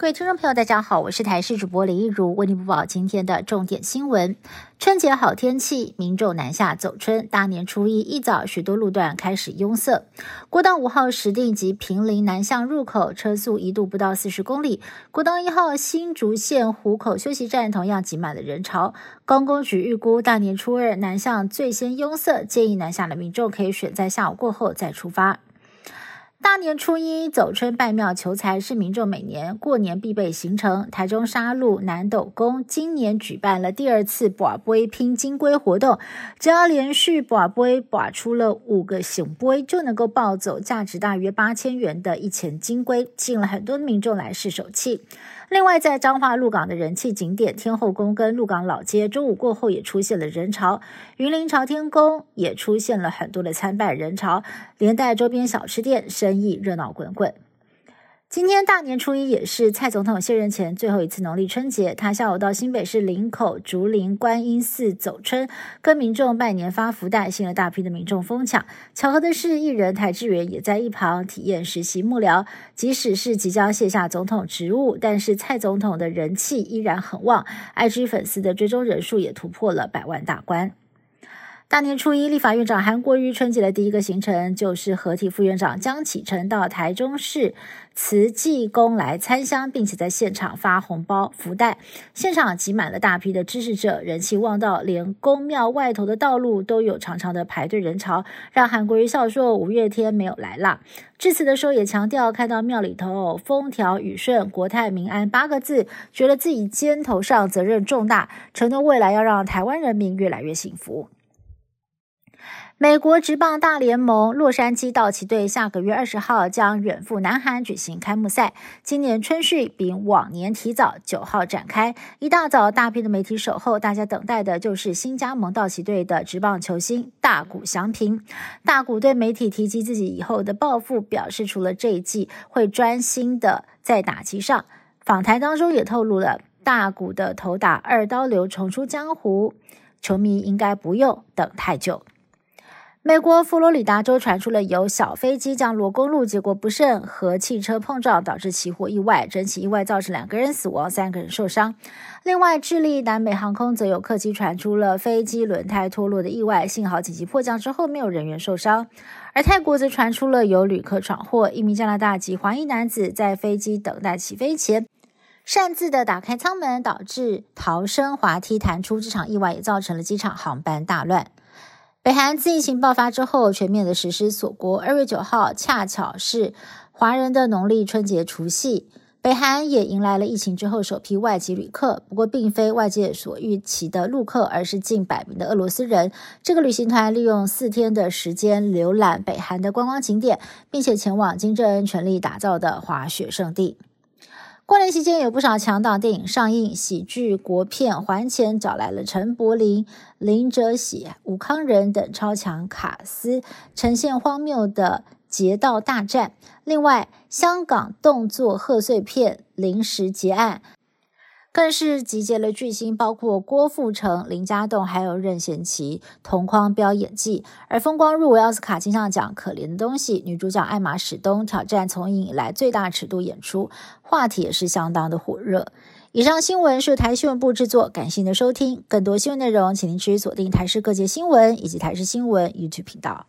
各位听众朋友，大家好，我是台视主播李一如，为您播报今天的重点新闻。春节好天气，民众南下走春。大年初一一早，许多路段开始拥塞。国道五号石碇及平林南向入口车速一度不到四十公里。国道一号新竹县湖口休息站同样挤满了人潮。公工局预估，大年初二南向最先拥塞，建议南下的民众可以选在下午过后再出发。大年初一走春拜庙求财是民众每年过年必备行程。台中沙鹿南斗宫今年举办了第二次把杯拼金龟活动，只要连续把杯把出了五个醒杯，就能够抱走价值大约八千元的一钱金龟，吸引了很多民众来试手气。另外，在彰化鹿港的人气景点天后宫跟鹿港老街，中午过后也出现了人潮。云林朝天宫也出现了很多的参拜人潮，连带周边小吃店生意热闹滚滚。今天大年初一也是蔡总统卸任前最后一次农历春节，他下午到新北市林口竹林观音寺走春，跟民众拜年发福袋，吸引了大批的民众疯抢。巧合的是，艺人台志远也在一旁体验实习幕僚。即使是即将卸下总统职务，但是蔡总统的人气依然很旺，IG 粉丝的追踪人数也突破了百万大关。大年初一，立法院长韩国瑜春节的第一个行程就是合体副院长江启臣到台中市慈济宫来参香，并且在现场发红包福袋，现场挤满了大批的支持者，人气旺到连宫庙外头的道路都有长长的排队人潮，让韩国瑜笑说五月天没有来啦。致辞的时候也强调，看到庙里头风调雨顺、国泰民安八个字，觉得自己肩头上责任重大，承诺未来要让台湾人民越来越幸福。美国职棒大联盟洛杉矶道奇队下个月二十号将远赴南韩举行开幕赛。今年春训比往年提早，九号展开。一大早，大批的媒体守候，大家等待的就是新加盟道奇队的职棒球星大谷翔平。大谷对媒体提及自己以后的抱负，表示除了这一季会专心的在打击上。访谈当中也透露了大谷的头打二刀流重出江湖，球迷应该不用等太久。美国佛罗里达州传出了有小飞机降落公路，结果不慎和汽车碰撞，导致起火意外。整起意外造成两个人死亡，三个人受伤。另外，智利南美航空则有客机传出了飞机轮胎脱落的意外，幸好紧急迫降之后没有人员受伤。而泰国则传出了有旅客闯祸，一名加拿大籍华裔男子在飞机等待起飞前擅自的打开舱门，导致逃生滑梯弹出。这场意外也造成了机场航班大乱。北韩自疫情爆发之后，全面的实施锁国。二月九号恰巧是华人的农历春节除夕，北韩也迎来了疫情之后首批外籍旅客。不过，并非外界所预期的陆客，而是近百名的俄罗斯人。这个旅行团利用四天的时间浏览北韩的观光景点，并且前往金正恩全力打造的滑雪圣地。过年期间有不少强档电影上映，喜剧国片《还钱》找来了陈柏霖、林哲喜、吴康仁等超强卡司，呈现荒谬的劫道大战。另外，香港动作贺岁片《临时结案》。更是集结了巨星，包括郭富城、林家栋，还有任贤齐，同框飙演技。而风光入围奥斯卡金像奖，可怜的东西女主角艾玛史东挑战从影以来最大尺度演出，话题也是相当的火热。以上新闻是台新闻部制作，感谢您的收听。更多新闻内容，请您持续锁定台视各界新闻以及台视新闻 YouTube 频道。